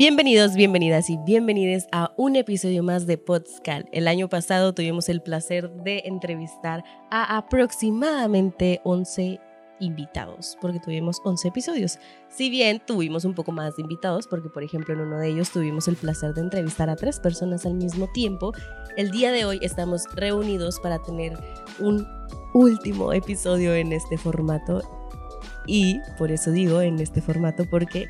Bienvenidos, bienvenidas y bienvenidos a un episodio más de Podscal. El año pasado tuvimos el placer de entrevistar a aproximadamente 11 invitados, porque tuvimos 11 episodios. Si bien tuvimos un poco más de invitados, porque por ejemplo en uno de ellos tuvimos el placer de entrevistar a tres personas al mismo tiempo, el día de hoy estamos reunidos para tener un último episodio en este formato. Y por eso digo en este formato, porque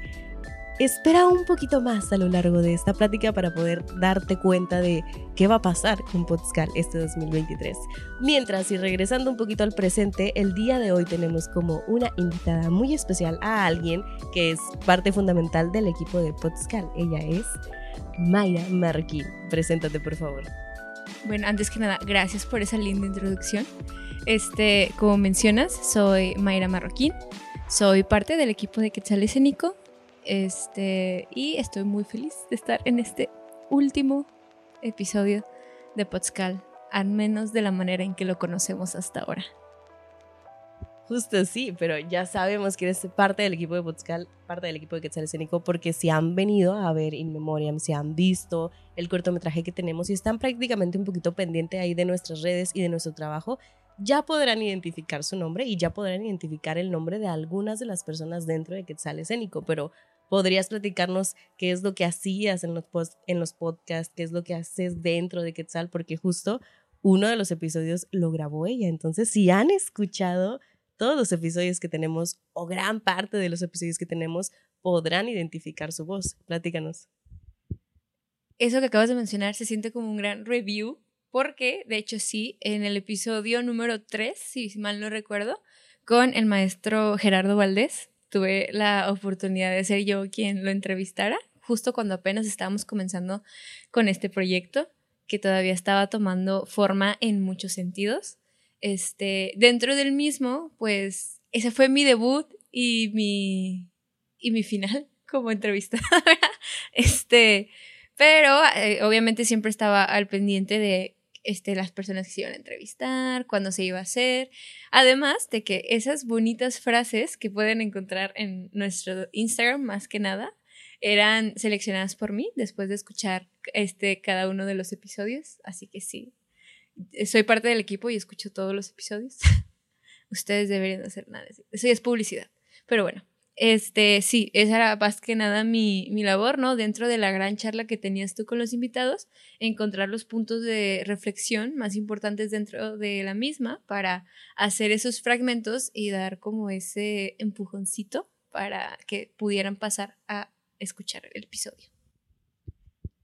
espera un poquito más a lo largo de esta plática para poder darte cuenta de qué va a pasar con Podscal este 2023. Mientras y regresando un poquito al presente, el día de hoy tenemos como una invitada muy especial a alguien que es parte fundamental del equipo de Podscal. Ella es Mayra Marroquín. Preséntate, por favor. Bueno, antes que nada, gracias por esa linda introducción. Este, como mencionas, soy Mayra Marroquín. Soy parte del equipo de Quetzal Escénico este, y estoy muy feliz de estar en este último episodio de Potscal, al menos de la manera en que lo conocemos hasta ahora. Justo sí, pero ya sabemos que eres parte del equipo de Potscal, parte del equipo de Quetzal Escénico, porque si han venido a ver In Memoriam, si han visto el cortometraje que tenemos y están prácticamente un poquito pendiente ahí de nuestras redes y de nuestro trabajo, ya podrán identificar su nombre y ya podrán identificar el nombre de algunas de las personas dentro de Quetzal Escénico, pero ¿Podrías platicarnos qué es lo que hacías en los, en los podcasts, qué es lo que haces dentro de Quetzal? Porque justo uno de los episodios lo grabó ella. Entonces, si han escuchado todos los episodios que tenemos o gran parte de los episodios que tenemos, podrán identificar su voz. Platícanos. Eso que acabas de mencionar se siente como un gran review porque, de hecho, sí, en el episodio número 3, si mal no recuerdo, con el maestro Gerardo Valdés, tuve la oportunidad de ser yo quien lo entrevistara, justo cuando apenas estábamos comenzando con este proyecto, que todavía estaba tomando forma en muchos sentidos. Este, dentro del mismo, pues ese fue mi debut y mi, y mi final como entrevistadora. este, pero eh, obviamente siempre estaba al pendiente de este, las personas que se iban a entrevistar, cuándo se iba a hacer. Además de que esas bonitas frases que pueden encontrar en nuestro Instagram, más que nada, eran seleccionadas por mí después de escuchar este, cada uno de los episodios. Así que sí, soy parte del equipo y escucho todos los episodios. Ustedes deberían hacer nada. Eso ya es publicidad. Pero bueno, este, sí, esa era más que nada mi, mi, labor, ¿no? Dentro de la gran charla que tenías tú con los invitados, encontrar los puntos de reflexión más importantes dentro de la misma para hacer esos fragmentos y dar como ese empujoncito para que pudieran pasar a escuchar el episodio.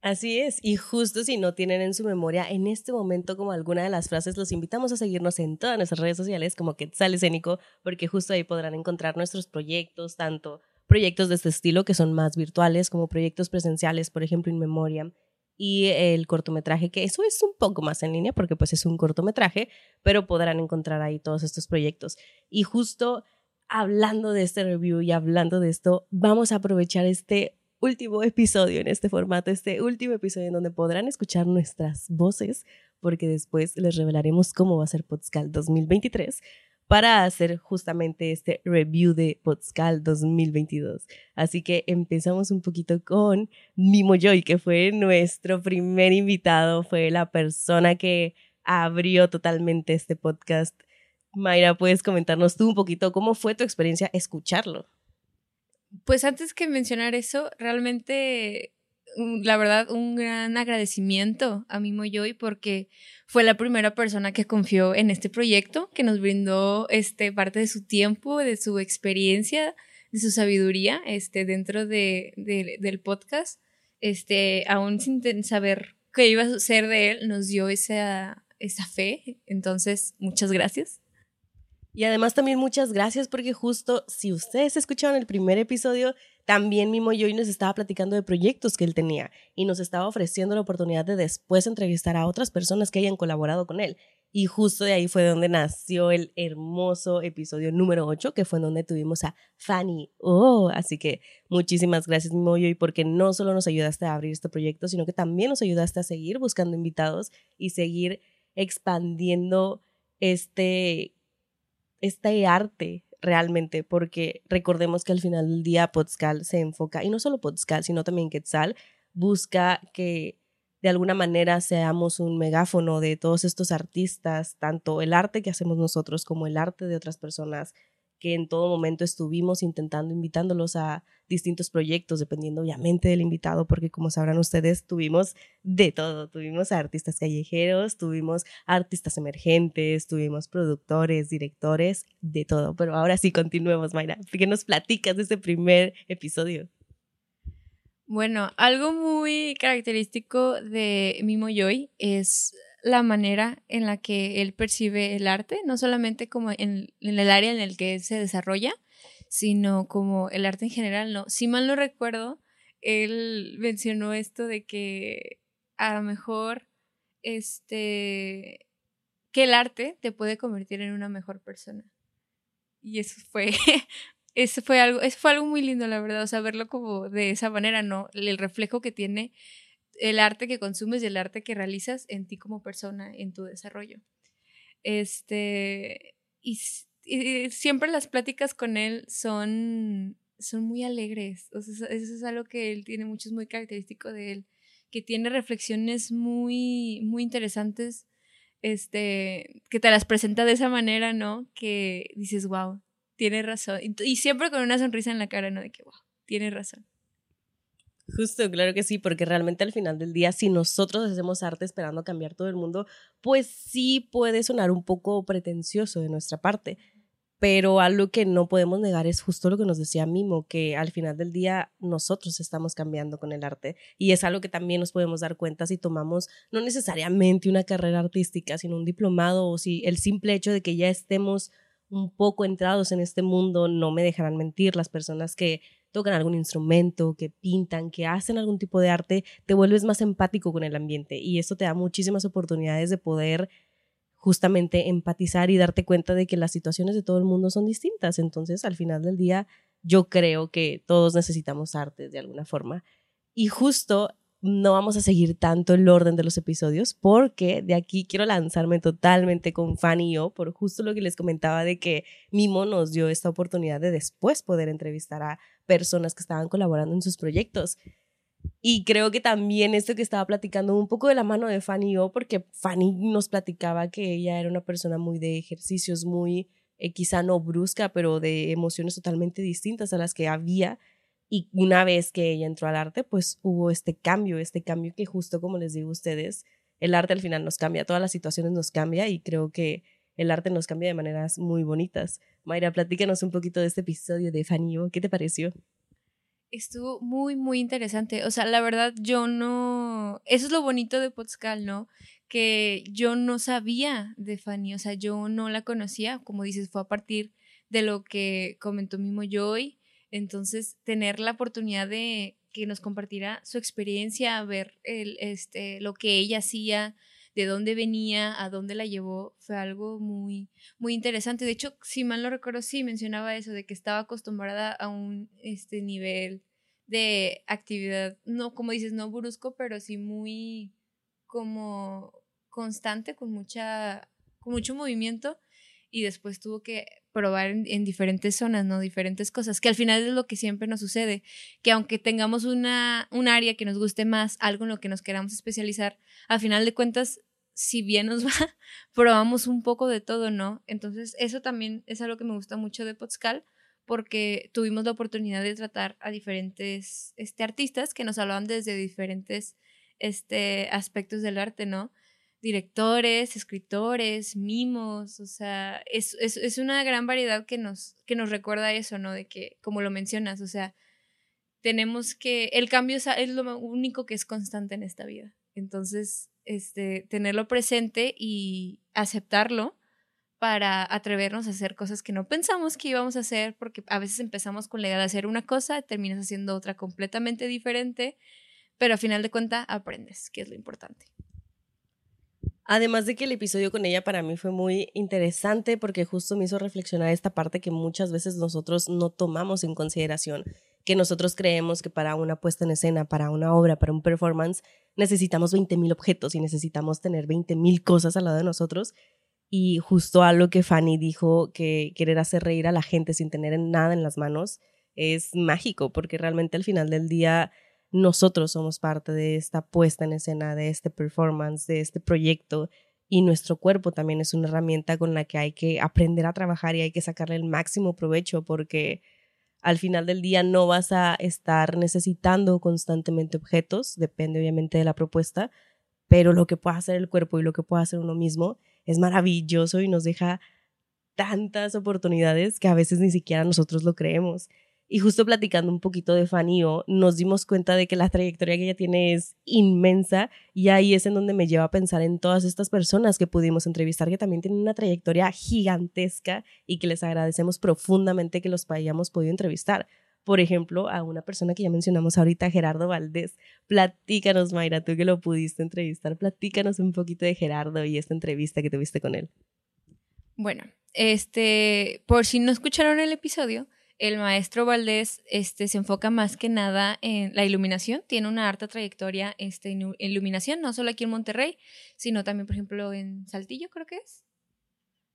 Así es, y justo si no tienen en su memoria en este momento como alguna de las frases, los invitamos a seguirnos en todas nuestras redes sociales como Quetzal Escénico, porque justo ahí podrán encontrar nuestros proyectos, tanto proyectos de este estilo que son más virtuales como proyectos presenciales, por ejemplo, In Memoria, y el cortometraje, que eso es un poco más en línea porque pues es un cortometraje, pero podrán encontrar ahí todos estos proyectos. Y justo hablando de este review y hablando de esto, vamos a aprovechar este último episodio en este formato, este último episodio en donde podrán escuchar nuestras voces, porque después les revelaremos cómo va a ser Podscal 2023 para hacer justamente este review de Podscal 2022. Así que empezamos un poquito con Mimo Joy, que fue nuestro primer invitado, fue la persona que abrió totalmente este podcast. Mayra, ¿puedes comentarnos tú un poquito cómo fue tu experiencia escucharlo? Pues antes que mencionar eso, realmente, la verdad, un gran agradecimiento a Mimo Joy porque fue la primera persona que confió en este proyecto, que nos brindó este, parte de su tiempo, de su experiencia, de su sabiduría este, dentro de, del podcast. Este, aún sin saber qué iba a ser de él, nos dio esa, esa fe. Entonces, muchas gracias. Y además también muchas gracias porque justo si ustedes escucharon el primer episodio, también Mimo Yoy nos estaba platicando de proyectos que él tenía y nos estaba ofreciendo la oportunidad de después entrevistar a otras personas que hayan colaborado con él. Y justo de ahí fue donde nació el hermoso episodio número 8, que fue donde tuvimos a Fanny. Oh, así que muchísimas gracias, Mimo Yoy, porque no solo nos ayudaste a abrir este proyecto, sino que también nos ayudaste a seguir buscando invitados y seguir expandiendo este este arte realmente, porque recordemos que al final del día Podscal se enfoca, y no solo Podscal, sino también Quetzal, busca que de alguna manera seamos un megáfono de todos estos artistas, tanto el arte que hacemos nosotros como el arte de otras personas que en todo momento estuvimos intentando invitándolos a distintos proyectos, dependiendo obviamente del invitado, porque como sabrán ustedes, tuvimos de todo, tuvimos artistas callejeros, tuvimos artistas emergentes, tuvimos productores, directores, de todo. Pero ahora sí, continuemos, Mayra, ¿qué nos platicas de este primer episodio? Bueno, algo muy característico de Mimo Joy es la manera en la que él percibe el arte, no solamente como en, el área en el que él se desarrolla, sino como el arte en general, ¿no? Si mal no recuerdo, él mencionó esto de que a lo mejor este que el arte te puede convertir en una mejor persona. Y eso fue eso fue algo eso fue algo muy lindo, la verdad, o sea, verlo como de esa manera, ¿no? El reflejo que tiene el arte que consumes y el arte que realizas en ti como persona, en tu desarrollo. Este, y, siempre las pláticas con él son, son muy alegres. O sea, eso es algo que él tiene mucho, es muy característico de él, que tiene reflexiones muy, muy interesantes, este, que te las presenta de esa manera, ¿no? Que dices, wow, tiene razón. Y, y siempre con una sonrisa en la cara, ¿no? De que, wow, tiene razón. Justo, claro que sí, porque realmente al final del día, si nosotros hacemos arte esperando cambiar todo el mundo, pues sí puede sonar un poco pretencioso de nuestra parte. Pero algo que no podemos negar es justo lo que nos decía Mimo, que al final del día nosotros estamos cambiando con el arte. Y es algo que también nos podemos dar cuenta si tomamos no necesariamente una carrera artística, sino un diplomado o si el simple hecho de que ya estemos un poco entrados en este mundo, no me dejarán mentir, las personas que tocan algún instrumento, que pintan, que hacen algún tipo de arte, te vuelves más empático con el ambiente y esto te da muchísimas oportunidades de poder justamente empatizar y darte cuenta de que las situaciones de todo el mundo son distintas. Entonces, al final del día, yo creo que todos necesitamos arte de alguna forma. Y justo no vamos a seguir tanto el orden de los episodios porque de aquí quiero lanzarme totalmente con Fanny y yo por justo lo que les comentaba de que Mimo nos dio esta oportunidad de después poder entrevistar a personas que estaban colaborando en sus proyectos. Y creo que también esto que estaba platicando un poco de la mano de Fanny y yo, porque Fanny nos platicaba que ella era una persona muy de ejercicios, muy eh, quizá no brusca, pero de emociones totalmente distintas a las que había y una vez que ella entró al arte, pues hubo este cambio, este cambio que justo como les digo a ustedes, el arte al final nos cambia, todas las situaciones nos cambia y creo que el arte nos cambia de maneras muy bonitas. Mayra, platícanos un poquito de este episodio de Fanio, ¿qué te pareció? Estuvo muy, muy interesante. O sea, la verdad, yo no. Eso es lo bonito de Potscal, ¿no? Que yo no sabía de Fanny, o sea, yo no la conocía. Como dices, fue a partir de lo que comentó Mimo Joy entonces, tener la oportunidad de que nos compartiera su experiencia, ver el, este, lo que ella hacía, de dónde venía, a dónde la llevó, fue algo muy, muy interesante. De hecho, si mal no recuerdo, sí mencionaba eso, de que estaba acostumbrada a un este, nivel de actividad, no, como dices, no brusco, pero sí muy como constante, con mucha, con mucho movimiento, y después tuvo que probar en, diferentes zonas, ¿no? Diferentes cosas, que al final es lo que siempre nos sucede, que aunque tengamos una, un área que nos guste más, algo en lo que nos queramos especializar, al final de cuentas, si bien nos va, probamos un poco de todo, ¿no? Entonces, eso también es algo que me gusta mucho de Potscal, porque tuvimos la oportunidad de tratar a diferentes este, artistas que nos hablaban desde diferentes este, aspectos del arte, ¿no? directores, escritores, mimos, o sea, es, es, una gran variedad que nos, que nos recuerda eso, ¿no? De que, como lo mencionas, o sea, tenemos que, el cambio es, lo único que es constante en esta vida. Entonces, este, tenerlo presente y aceptarlo para atrevernos a hacer cosas que no pensamos que íbamos a hacer, porque a veces empezamos con la idea de hacer una cosa, terminas haciendo otra completamente diferente, pero a final de cuentas aprendes, que es lo importante. Además de que el episodio con ella para mí fue muy interesante porque justo me hizo reflexionar esta parte que muchas veces nosotros no tomamos en consideración, que nosotros creemos que para una puesta en escena, para una obra, para un performance, necesitamos 20.000 objetos y necesitamos tener 20.000 cosas al lado de nosotros. Y justo algo que Fanny dijo, que querer hacer reír a la gente sin tener nada en las manos, es mágico, porque realmente al final del día nosotros somos parte de esta puesta en escena, de este performance, de este proyecto, y nuestro cuerpo también es una herramienta con la que hay que aprender a trabajar y hay que sacarle el máximo provecho, porque al final del día no vas a estar necesitando constantemente objetos, depende obviamente de la propuesta, pero lo que pueda hacer el cuerpo y lo que pueda hacer uno mismo es maravilloso y nos deja tantas oportunidades que a veces ni siquiera nosotros lo creemos. Y justo platicando un poquito de Fanny nos dimos cuenta de que la trayectoria que ella tiene es inmensa y ahí es en donde me lleva a pensar en todas estas personas que pudimos entrevistar que también tienen una trayectoria gigantesca y que les agradecemos profundamente que los hayamos podido entrevistar. Por ejemplo, a una persona que ya mencionamos ahorita, Gerardo Valdés. Platícanos, Mayra, tú que lo pudiste entrevistar, platícanos un poquito de Gerardo y esta entrevista que tuviste con él. Bueno, este, por si no escucharon el episodio, el maestro Valdés este, se enfoca más que nada en la iluminación, tiene una harta trayectoria este, en iluminación, no solo aquí en Monterrey, sino también, por ejemplo, en Saltillo, creo que es.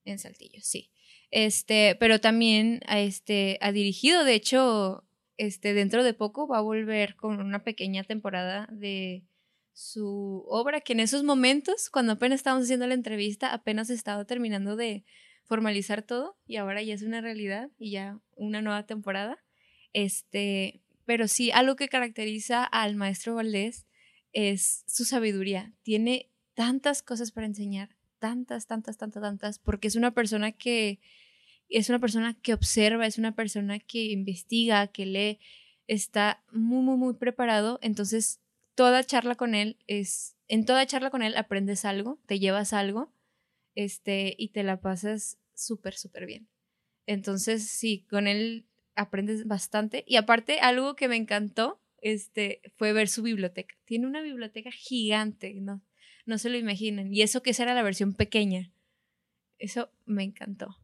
En Saltillo, sí. Este, pero también este, ha dirigido, de hecho, este, dentro de poco va a volver con una pequeña temporada de su obra, que en esos momentos, cuando apenas estábamos haciendo la entrevista, apenas estaba terminando de formalizar todo y ahora ya es una realidad y ya una nueva temporada. Este, pero sí, algo que caracteriza al maestro Valdés es su sabiduría. Tiene tantas cosas para enseñar, tantas, tantas, tantas, tantas, porque es una persona que es una persona que observa, es una persona que investiga, que lee, está muy, muy, muy preparado. Entonces, toda charla con él es, en toda charla con él aprendes algo, te llevas algo, este, y te la pasas súper, súper bien. Entonces, sí, con él aprendes bastante. Y aparte, algo que me encantó, este, fue ver su biblioteca. Tiene una biblioteca gigante, ¿no? No se lo imaginan. Y eso que esa era la versión pequeña. Eso me encantó.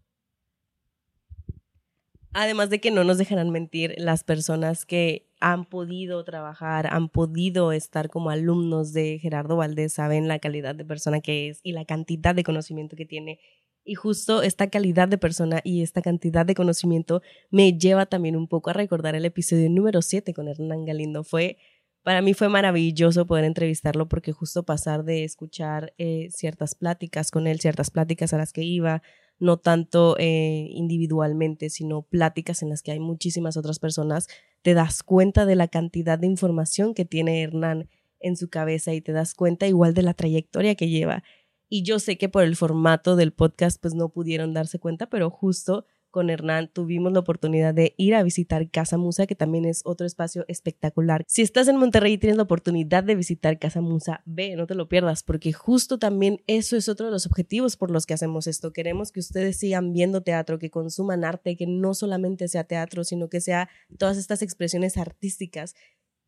Además de que no nos dejarán mentir las personas que han podido trabajar, han podido estar como alumnos de Gerardo Valdés, saben la calidad de persona que es y la cantidad de conocimiento que tiene. Y justo esta calidad de persona y esta cantidad de conocimiento me lleva también un poco a recordar el episodio número 7 con Hernán Galindo. Fue, para mí fue maravilloso poder entrevistarlo porque justo pasar de escuchar eh, ciertas pláticas con él, ciertas pláticas a las que iba, no tanto eh, individualmente, sino pláticas en las que hay muchísimas otras personas, te das cuenta de la cantidad de información que tiene Hernán en su cabeza y te das cuenta igual de la trayectoria que lleva. Y yo sé que por el formato del podcast pues no pudieron darse cuenta, pero justo con Hernán tuvimos la oportunidad de ir a visitar Casa Musa, que también es otro espacio espectacular. Si estás en Monterrey y tienes la oportunidad de visitar Casa Musa, ve, no te lo pierdas, porque justo también eso es otro de los objetivos por los que hacemos esto. Queremos que ustedes sigan viendo teatro, que consuman arte, que no solamente sea teatro, sino que sea todas estas expresiones artísticas.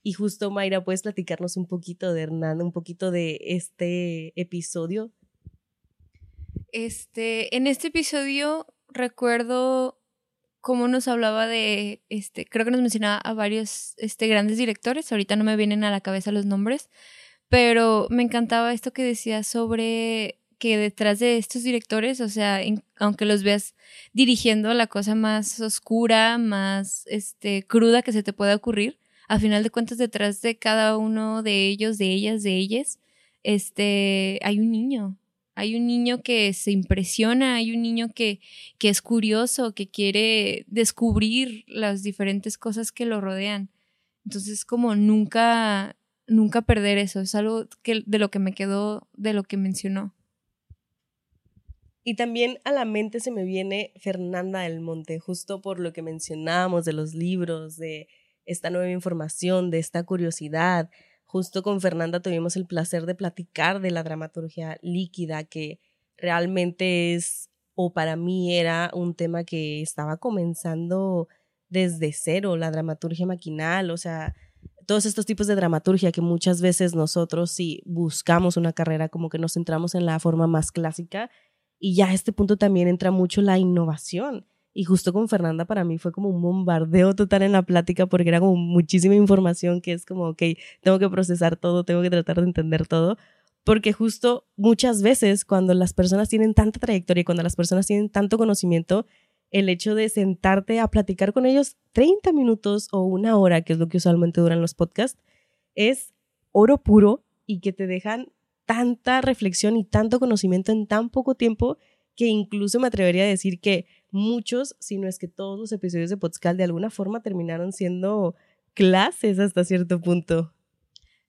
Y justo, Mayra, ¿puedes platicarnos un poquito de Hernán, un poquito de este episodio? Este, en este episodio recuerdo cómo nos hablaba de, este, creo que nos mencionaba a varios este, grandes directores, ahorita no me vienen a la cabeza los nombres, pero me encantaba esto que decía sobre que detrás de estos directores, o sea, aunque los veas dirigiendo la cosa más oscura, más este, cruda que se te pueda ocurrir, a final de cuentas detrás de cada uno de ellos, de ellas, de ellas, este, hay un niño, hay un niño que se impresiona, hay un niño que, que es curioso, que quiere descubrir las diferentes cosas que lo rodean. Entonces, como nunca, nunca perder eso, es algo que, de lo que me quedó, de lo que mencionó. Y también a la mente se me viene Fernanda del Monte, justo por lo que mencionábamos de los libros, de esta nueva información, de esta curiosidad, Justo con Fernanda tuvimos el placer de platicar de la dramaturgia líquida, que realmente es, o para mí era un tema que estaba comenzando desde cero, la dramaturgia maquinal, o sea, todos estos tipos de dramaturgia que muchas veces nosotros si buscamos una carrera como que nos centramos en la forma más clásica y ya a este punto también entra mucho la innovación y justo con Fernanda para mí fue como un bombardeo total en la plática porque era como muchísima información que es como, ok, tengo que procesar todo, tengo que tratar de entender todo, porque justo muchas veces cuando las personas tienen tanta trayectoria cuando las personas tienen tanto conocimiento, el hecho de sentarte a platicar con ellos 30 minutos o una hora, que es lo que usualmente duran los podcasts, es oro puro y que te dejan tanta reflexión y tanto conocimiento en tan poco tiempo que incluso me atrevería a decir que muchos, si no es que todos los episodios de Podcast de alguna forma terminaron siendo clases hasta cierto punto.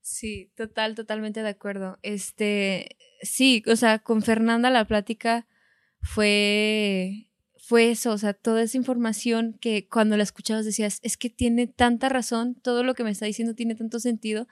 Sí, total, totalmente de acuerdo. Este, sí, o sea, con Fernanda la plática fue fue eso, o sea, toda esa información que cuando la escuchabas decías, es que tiene tanta razón, todo lo que me está diciendo tiene tanto sentido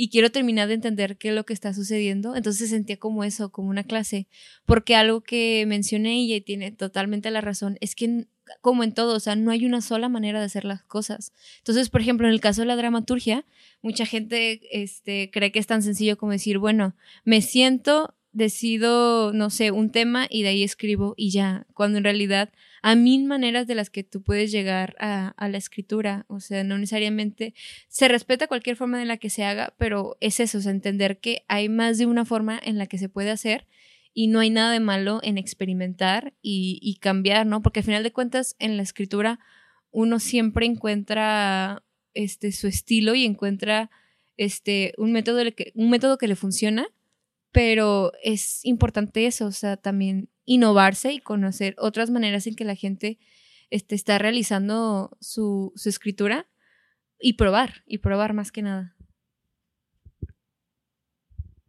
y quiero terminar de entender qué es lo que está sucediendo. Entonces sentía como eso, como una clase, porque algo que mencioné ella y tiene totalmente la razón, es que como en todo, o sea, no hay una sola manera de hacer las cosas. Entonces, por ejemplo, en el caso de la dramaturgia, mucha gente este, cree que es tan sencillo como decir, bueno, me siento decido, no sé, un tema y de ahí escribo y ya, cuando en realidad hay mil maneras de las que tú puedes llegar a, a, la escritura, o sea, no necesariamente se respeta cualquier forma en la que se haga, pero es eso, o sea, entender que hay más de una forma en la que se puede hacer y no hay nada de malo en experimentar y, y cambiar, ¿no? Porque al final de cuentas en la escritura uno siempre encuentra este su estilo y encuentra este un método que, un método que le funciona pero es importante eso, o sea, también innovarse y conocer otras maneras en que la gente este, está realizando su, su escritura y probar, y probar más que nada.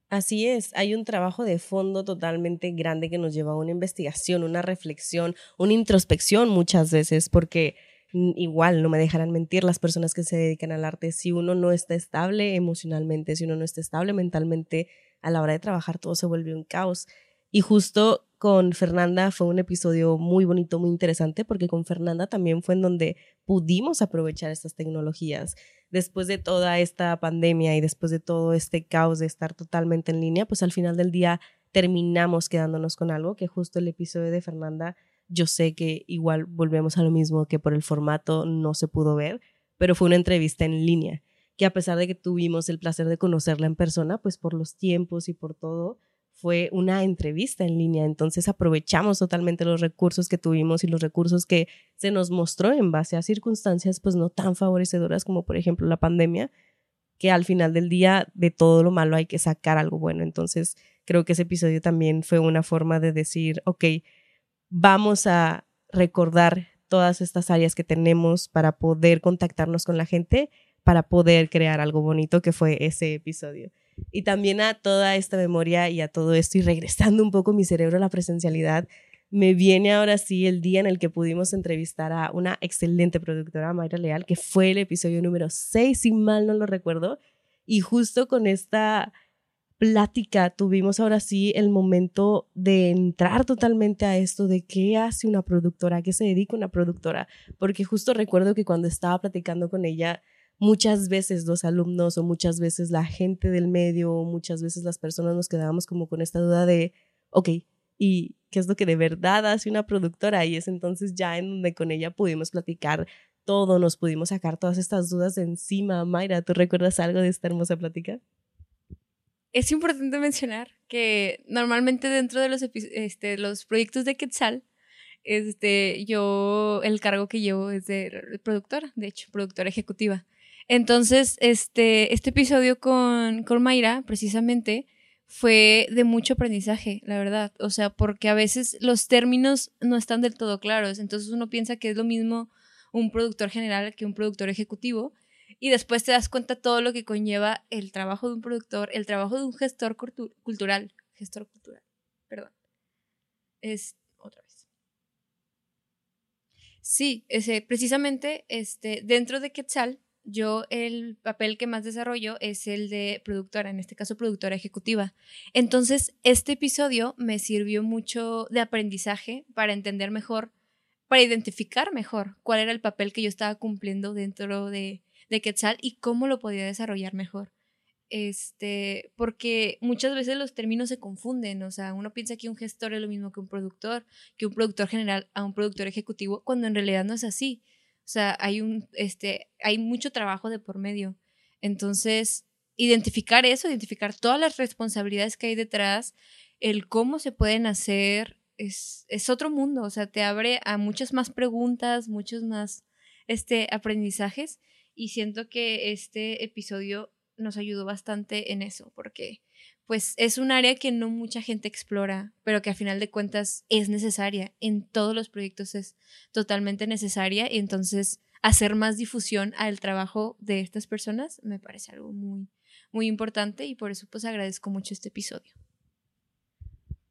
Así es, hay un trabajo de fondo totalmente grande que nos lleva a una investigación, una reflexión, una introspección muchas veces, porque igual no me dejarán mentir las personas que se dedican al arte, si uno no está estable emocionalmente, si uno no está estable mentalmente, a la hora de trabajar todo se vuelve un caos. Y justo con Fernanda fue un episodio muy bonito, muy interesante, porque con Fernanda también fue en donde pudimos aprovechar estas tecnologías. Después de toda esta pandemia y después de todo este caos de estar totalmente en línea, pues al final del día terminamos quedándonos con algo que justo el episodio de Fernanda, yo sé que igual volvemos a lo mismo que por el formato no se pudo ver, pero fue una entrevista en línea que a pesar de que tuvimos el placer de conocerla en persona, pues por los tiempos y por todo, fue una entrevista en línea. Entonces aprovechamos totalmente los recursos que tuvimos y los recursos que se nos mostró en base a circunstancias pues no tan favorecedoras como por ejemplo la pandemia, que al final del día de todo lo malo hay que sacar algo bueno. Entonces creo que ese episodio también fue una forma de decir, ok, vamos a recordar todas estas áreas que tenemos para poder contactarnos con la gente para poder crear algo bonito que fue ese episodio. Y también a toda esta memoria y a todo esto y regresando un poco mi cerebro a la presencialidad, me viene ahora sí el día en el que pudimos entrevistar a una excelente productora, Mayra Leal, que fue el episodio número 6, si mal no lo recuerdo. Y justo con esta plática tuvimos ahora sí el momento de entrar totalmente a esto de qué hace una productora, a qué se dedica una productora, porque justo recuerdo que cuando estaba platicando con ella, muchas veces los alumnos o muchas veces la gente del medio o muchas veces las personas nos quedábamos como con esta duda de, ok, ¿y qué es lo que de verdad hace una productora? Y es entonces ya en donde con ella pudimos platicar todo, nos pudimos sacar todas estas dudas de encima. Mayra, ¿tú recuerdas algo de esta hermosa plática? Es importante mencionar que normalmente dentro de los, este, los proyectos de Quetzal, este, yo el cargo que llevo es de productora, de hecho, productora ejecutiva. Entonces, este, este episodio con, con Mayra, precisamente, fue de mucho aprendizaje, la verdad. O sea, porque a veces los términos no están del todo claros. Entonces uno piensa que es lo mismo un productor general que un productor ejecutivo. Y después te das cuenta todo lo que conlleva el trabajo de un productor, el trabajo de un gestor cultural. Gestor cultural, perdón. Es otra vez. Sí, ese, precisamente este, dentro de Quetzal yo el papel que más desarrollo es el de productora, en este caso productora ejecutiva. Entonces, este episodio me sirvió mucho de aprendizaje para entender mejor, para identificar mejor cuál era el papel que yo estaba cumpliendo dentro de, de Quetzal y cómo lo podía desarrollar mejor. Este, porque muchas veces los términos se confunden, o sea, uno piensa que un gestor es lo mismo que un productor, que un productor general a un productor ejecutivo, cuando en realidad no es así. O sea, hay un, este, hay mucho trabajo de por medio. Entonces, identificar eso, identificar todas las responsabilidades que hay detrás, el cómo se pueden hacer, es, es otro mundo, o sea, te abre a muchas más preguntas, muchos más este, aprendizajes y siento que este episodio nos ayudó bastante en eso, porque pues es un área que no mucha gente explora, pero que a final de cuentas es necesaria. En todos los proyectos es totalmente necesaria y entonces hacer más difusión al trabajo de estas personas me parece algo muy, muy importante y por eso pues agradezco mucho este episodio.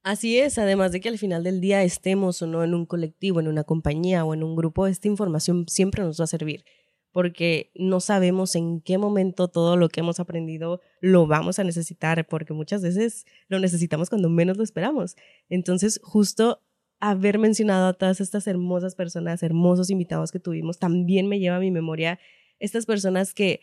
Así es, además de que al final del día estemos o no en un colectivo, en una compañía o en un grupo, esta información siempre nos va a servir porque no sabemos en qué momento todo lo que hemos aprendido lo vamos a necesitar, porque muchas veces lo necesitamos cuando menos lo esperamos. Entonces, justo haber mencionado a todas estas hermosas personas, hermosos invitados que tuvimos, también me lleva a mi memoria estas personas que,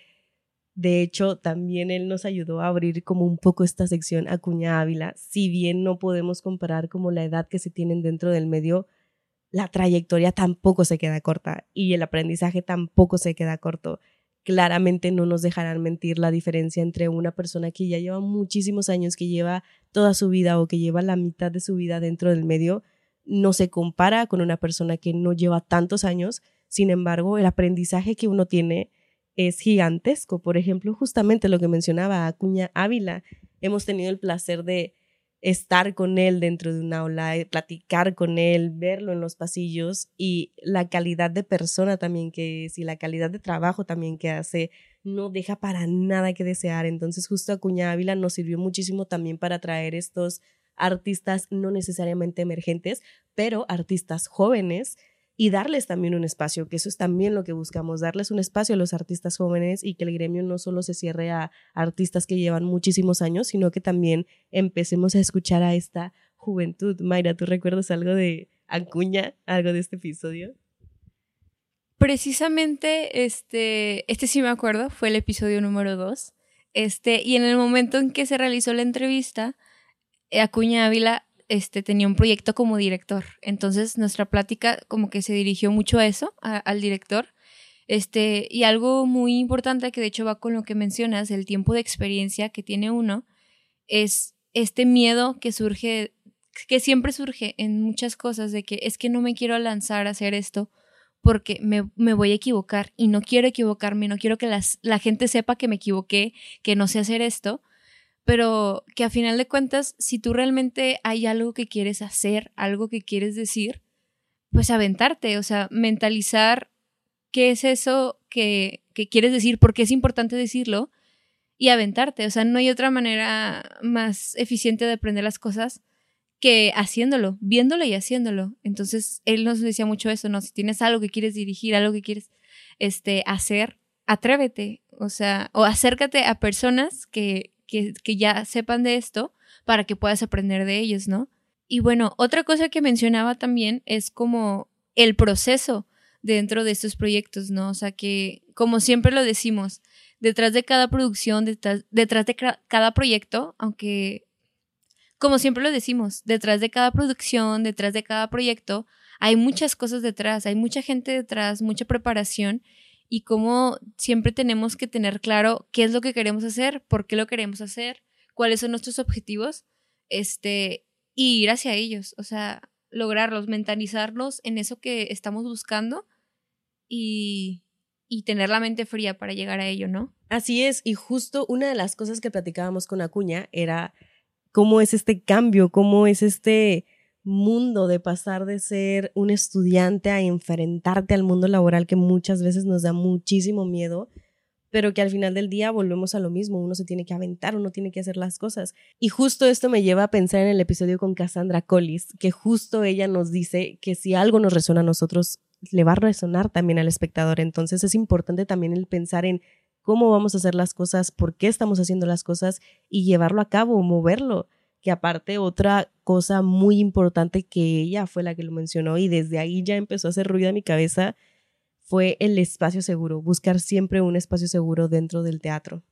de hecho, también él nos ayudó a abrir como un poco esta sección a Cuña Ávila, si bien no podemos comparar como la edad que se tienen dentro del medio, la trayectoria tampoco se queda corta y el aprendizaje tampoco se queda corto. Claramente no nos dejarán mentir la diferencia entre una persona que ya lleva muchísimos años, que lleva toda su vida o que lleva la mitad de su vida dentro del medio, no se compara con una persona que no lleva tantos años. Sin embargo, el aprendizaje que uno tiene es gigantesco. Por ejemplo, justamente lo que mencionaba Acuña Ávila, hemos tenido el placer de estar con él dentro de una aula, eh, platicar con él, verlo en los pasillos y la calidad de persona también que es y la calidad de trabajo también que hace no deja para nada que desear. Entonces justo Acuña Ávila nos sirvió muchísimo también para traer estos artistas no necesariamente emergentes, pero artistas jóvenes y darles también un espacio, que eso es también lo que buscamos, darles un espacio a los artistas jóvenes y que el gremio no solo se cierre a artistas que llevan muchísimos años, sino que también empecemos a escuchar a esta juventud. Mayra, ¿tú recuerdas algo de Acuña, algo de este episodio? Precisamente, este, este sí me acuerdo, fue el episodio número dos. Este, y en el momento en que se realizó la entrevista, Acuña Ávila este, tenía un proyecto como director. Entonces nuestra plática como que se dirigió mucho a eso, al director. Este, y algo muy importante que de hecho va con lo que mencionas, el tiempo de experiencia que tiene uno, es este miedo que surge, que siempre surge en muchas cosas de que es que no me quiero lanzar a hacer esto porque me, me voy a equivocar y no quiero equivocarme, no quiero que las, la gente sepa que me equivoqué, que no sé hacer esto pero que a final de cuentas, si tú realmente hay algo que quieres hacer, algo que quieres decir, pues aventarte, o sea, mentalizar qué es eso que, que quieres decir, por qué es importante decirlo y aventarte. O sea, no hay otra manera más eficiente de aprender las cosas que haciéndolo, viéndolo y haciéndolo. Entonces, él nos decía mucho eso, ¿no? Si tienes algo que quieres dirigir, algo que quieres este, hacer, atrévete, o sea, o acércate a personas que, que, ya sepan de esto para que puedas aprender de ellos, ¿no? Y bueno, otra cosa que mencionaba también es como el proceso dentro de estos proyectos, ¿no? O sea que, como siempre lo decimos, detrás de cada producción, detrás, detrás de cada proyecto, aunque, como siempre lo decimos, detrás de cada producción, detrás de cada proyecto, hay muchas cosas detrás, hay mucha gente detrás, mucha preparación y cómo siempre tenemos que tener claro qué es lo que queremos hacer, por qué lo queremos hacer, cuáles son nuestros objetivos, este, y ir hacia ellos, o sea, lograrlos, mentalizarlos en eso que estamos buscando y, y tener la mente fría para llegar a ello, ¿no? Así es, y justo una de las cosas que platicábamos con Acuña era cómo es este cambio, cómo es este mundo de pasar de ser un estudiante a enfrentarte al mundo laboral que muchas veces nos da muchísimo miedo, pero que al final del día volvemos a lo mismo, uno se tiene que aventar, uno tiene que hacer las cosas. Y justo esto me lleva a pensar en el episodio con Cassandra Collis, que justo ella nos dice que si algo nos resuena a nosotros, le va a resonar también al espectador. Entonces es importante también el pensar en cómo vamos a hacer las cosas, por qué estamos haciendo las cosas y llevarlo a cabo, moverlo que aparte otra cosa muy importante que ella fue la que lo mencionó y desde ahí ya empezó a hacer ruido en mi cabeza fue el espacio seguro, buscar siempre un espacio seguro dentro del teatro.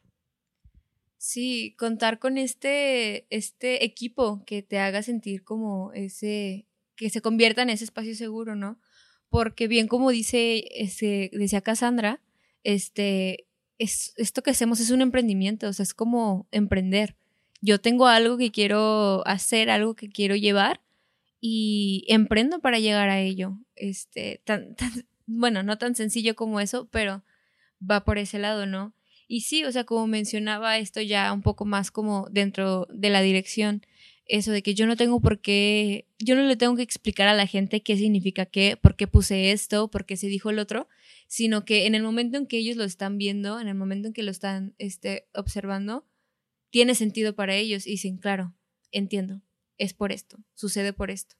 Sí, contar con este, este equipo que te haga sentir como ese, que se convierta en ese espacio seguro, ¿no? Porque bien como dice, este, decía Cassandra, este, es, esto que hacemos es un emprendimiento, o sea, es como emprender. Yo tengo algo que quiero hacer, algo que quiero llevar y emprendo para llegar a ello. Este, tan, bueno, no tan sencillo como eso, pero va por ese lado, ¿no? Y sí, o sea, como mencionaba esto ya un poco más como dentro de la dirección, eso de que yo no tengo por qué, yo no le tengo que explicar a la gente qué significa qué, por qué puse esto, por qué se dijo el otro, sino que en el momento en que ellos lo están viendo, en el momento en que lo están este, observando, tiene sentido para ellos y dicen, claro, entiendo, es por esto, sucede por esto.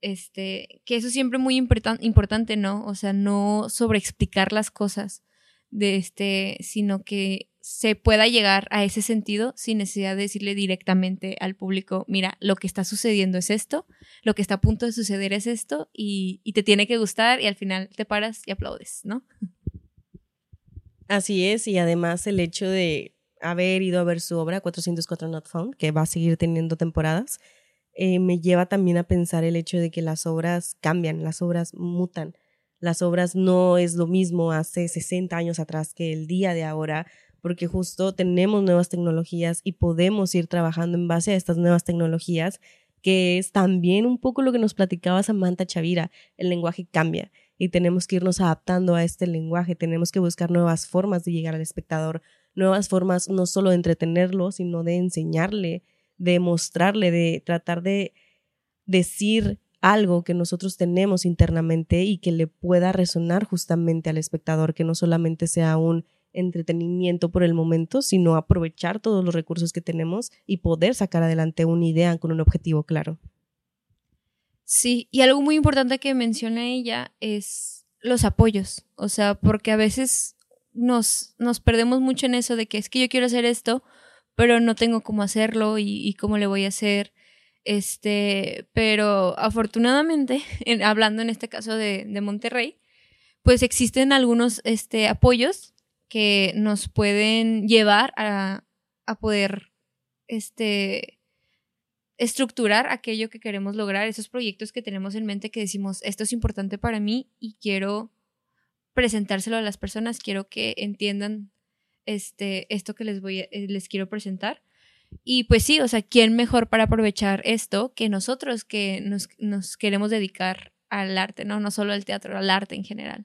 Este, que eso siempre muy importante, ¿no? O sea, no sobreexplicar las cosas, de este, sino que se pueda llegar a ese sentido sin necesidad de decirle directamente al público, mira, lo que está sucediendo es esto, lo que está a punto de suceder es esto y, te tiene que gustar y al final te paras y aplaudes, ¿no? Así es, y además el hecho de haber ido a ver su obra 404 Not Found, que va a seguir teniendo temporadas, eh, me lleva también a pensar el hecho de que las obras cambian, las obras mutan. Las obras no es lo mismo hace 60 años atrás que el día de ahora porque justo tenemos nuevas tecnologías y podemos ir trabajando en base a estas nuevas tecnologías, que es también un poco lo que nos platicaba Samantha Chavira, el lenguaje cambia y tenemos que irnos adaptando a este lenguaje, tenemos que buscar nuevas formas de llegar al espectador, nuevas formas no solo de entretenerlo, sino de enseñarle, de mostrarle, de tratar de decir algo que nosotros tenemos internamente y que le pueda resonar justamente al espectador, que no solamente sea un entretenimiento por el momento, sino aprovechar todos los recursos que tenemos y poder sacar adelante una idea con un objetivo claro. Sí, y algo muy importante que menciona ella es los apoyos, o sea, porque a veces nos, nos perdemos mucho en eso de que es que yo quiero hacer esto, pero no tengo cómo hacerlo y, cómo le voy a hacer. Este, pero afortunadamente, hablando en este caso de, de Monterrey, pues existen algunos este, apoyos que nos pueden llevar a, poder este, estructurar aquello que queremos lograr, esos proyectos que tenemos en mente que decimos, esto es importante para mí y quiero presentárselo a las personas, quiero que entiendan este, esto que les, voy eh, les quiero presentar. Y pues sí, o sea, ¿quién mejor para aprovechar esto que nosotros que nos, nos queremos dedicar al arte, ¿no? No solo al teatro, al arte en general.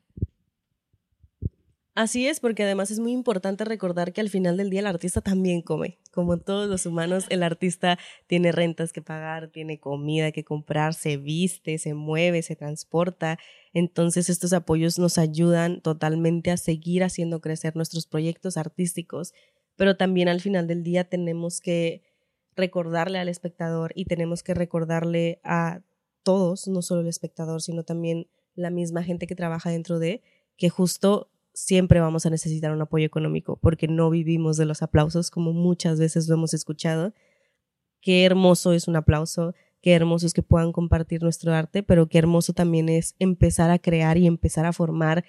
Así es, porque además es muy importante recordar que al final del día el artista también come. Como todos los humanos, el artista tiene rentas que pagar, tiene comida que comprar, se viste, se mueve, se transporta. Entonces estos apoyos nos ayudan totalmente a seguir haciendo crecer nuestros proyectos artísticos, pero también al final del día tenemos que recordarle al espectador y tenemos que recordarle a todos, no solo el espectador, sino también la misma gente que trabaja dentro de, que justo siempre vamos a necesitar un apoyo económico porque no vivimos de los aplausos como muchas veces lo hemos escuchado. Qué hermoso es un aplauso, qué hermoso es que puedan compartir nuestro arte, pero qué hermoso también es empezar a crear y empezar a formar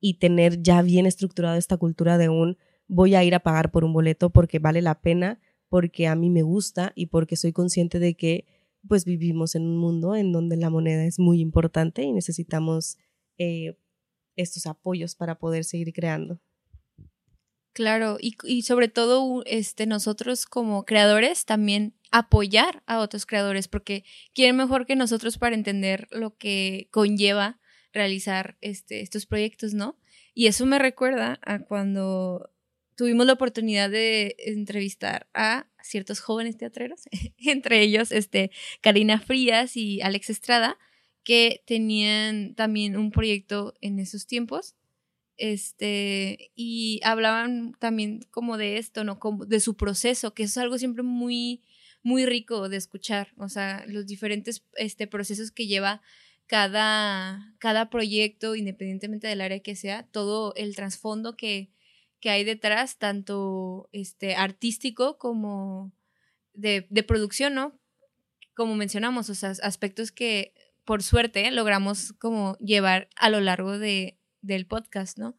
y tener ya bien estructurado esta cultura de un voy a ir a pagar por un boleto porque vale la pena, porque a mí me gusta y porque soy consciente de que pues vivimos en un mundo en donde la moneda es muy importante y necesitamos eh, estos apoyos para poder seguir creando. Claro, y, sobre todo este, nosotros como creadores también apoyar a otros creadores, porque quieren mejor que nosotros para entender lo que conlleva realizar este, estos proyectos, ¿no? Y eso me recuerda a cuando tuvimos la oportunidad de entrevistar a ciertos jóvenes teatreros, entre ellos este, Karina Frías y Alex Estrada, que tenían también un proyecto en esos tiempos. Este, y hablaban también como de esto, ¿no? Como de su proceso, que es algo siempre muy, muy rico de escuchar, o sea, los diferentes este, procesos que lleva cada, cada proyecto, independientemente del área que sea, todo el trasfondo que, que hay detrás, tanto este, artístico como de, de producción, ¿no? Como mencionamos, o sea, aspectos que por suerte, logramos como llevar a lo largo de, del podcast, ¿no?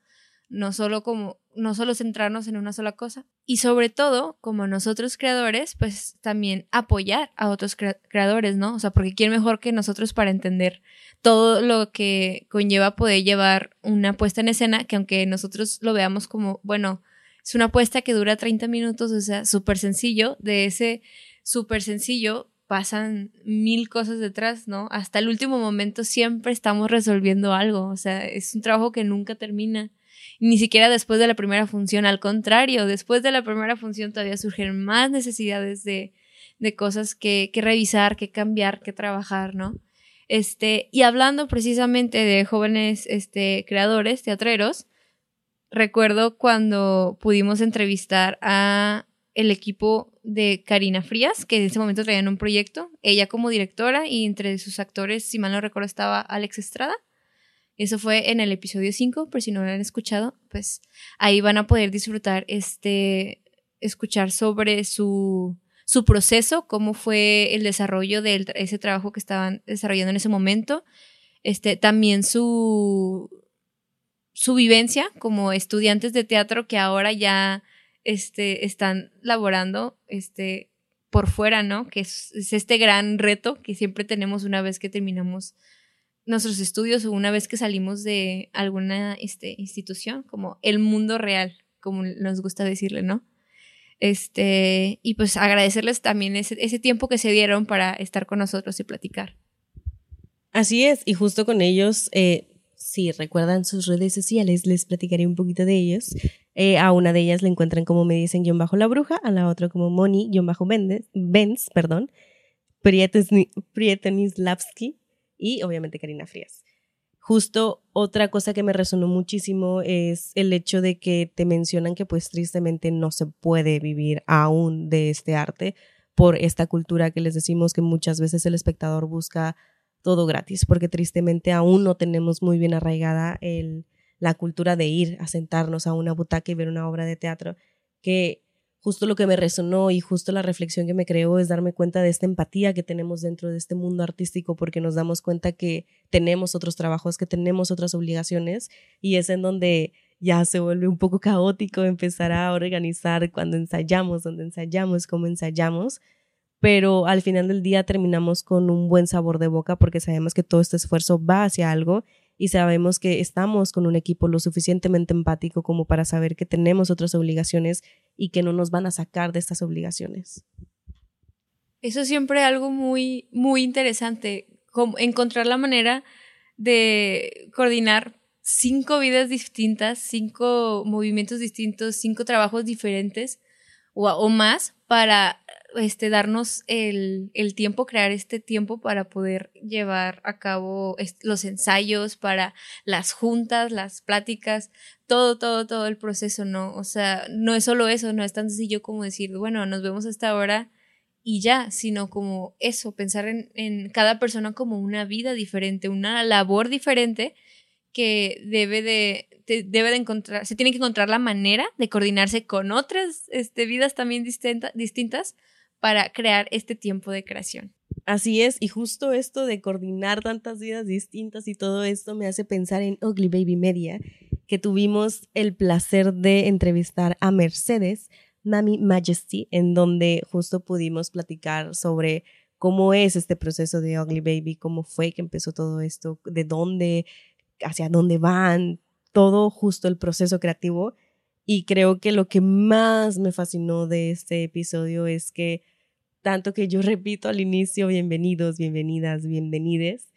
no solo como no solo centrarnos en una sola cosa y sobre todo como nosotros creadores pues también apoyar a otros creadores no o sea porque quién mejor que nosotros para entender todo lo que conlleva poder llevar una puesta en escena que aunque nosotros lo veamos como bueno es una puesta que dura 30 minutos o sea súper sencillo de ese súper sencillo pasan mil cosas detrás, ¿no? Hasta el último momento siempre estamos resolviendo algo, o sea, es un trabajo que nunca termina ni siquiera después de la primera función, al contrario, después de la primera función todavía surgen más necesidades de, de cosas que, que, revisar, que cambiar, que trabajar, ¿no? Este, y hablando precisamente de jóvenes este, creadores, teatreros, recuerdo cuando pudimos entrevistar a el equipo de Karina Frías, que en ese momento traían un proyecto, ella como directora y entre sus actores, si mal no recuerdo, estaba Alex Estrada. Eso fue en el episodio 5, por si no lo han escuchado, pues ahí van a poder disfrutar este, escuchar sobre su, su proceso, cómo fue el desarrollo de ese trabajo que estaban desarrollando en ese momento, este, también su, su vivencia como estudiantes de teatro que ahora ya este, están laborando este, por fuera, ¿no? Que es, es este gran reto que siempre tenemos una vez que terminamos nuestros estudios o una vez que salimos de alguna este, institución, como el mundo real, como nos gusta decirle, ¿no? Este, y pues agradecerles también ese, ese tiempo que se dieron para estar con nosotros y platicar. Así es, y justo con ellos, eh, si recuerdan sus redes sociales, les platicaré un poquito de ellos. Eh, a una de ellas la encuentran como me dicen guion bajo la bruja, a la otra como Moni guion bajo Benz, perdón, Prietonislavski y obviamente Karina Frías. Justo otra cosa que me resonó muchísimo es el hecho de que te mencionan que pues tristemente no se puede vivir aún de este arte por esta cultura que les decimos que muchas veces el espectador busca todo gratis, porque tristemente aún no tenemos muy bien arraigada el, la cultura de ir a sentarnos a una butaca y ver una obra de teatro, que justo lo que me resonó y justo la reflexión que me creó es darme cuenta de esta empatía que tenemos dentro de este mundo artístico porque nos damos cuenta que tenemos otros trabajos, que tenemos otras obligaciones y es en donde ya se vuelve un poco caótico empezar a organizar cuando ensayamos, donde ensayamos, cómo ensayamos, pero al final del día terminamos con un buen sabor de boca porque sabemos que todo este esfuerzo va hacia algo y sabemos que estamos con un equipo lo suficientemente empático como para saber que tenemos otras obligaciones y que no nos van a sacar de estas obligaciones. Eso es siempre algo muy, muy interesante, como encontrar la manera de coordinar cinco vidas distintas, cinco movimientos distintos, cinco trabajos diferentes o, o más para este, darnos el, el, tiempo, crear este tiempo para poder llevar a cabo los ensayos, para las juntas, las pláticas, todo, todo, todo el proceso, ¿no? O sea, no es solo eso, no es tan sencillo como decir, bueno, nos vemos a esta hora y ya, sino como eso, pensar en, en cada persona como una vida diferente, una labor diferente que debe de, debe de encontrar, se tiene que encontrar la manera de coordinarse con otras este, vidas también distintas para crear este tiempo de creación. Así es, y justo esto de coordinar tantas vidas distintas y todo esto me hace pensar en Ugly Baby Media, que tuvimos el placer de entrevistar a Mercedes, Mami Majesty, en donde justo pudimos platicar sobre cómo es este proceso de Ugly Baby, cómo fue que empezó todo esto, de dónde, hacia dónde van, todo justo el proceso creativo y creo que lo que más me fascinó de este episodio es que tanto que yo repito al inicio, bienvenidos, bienvenidas, bienvenides,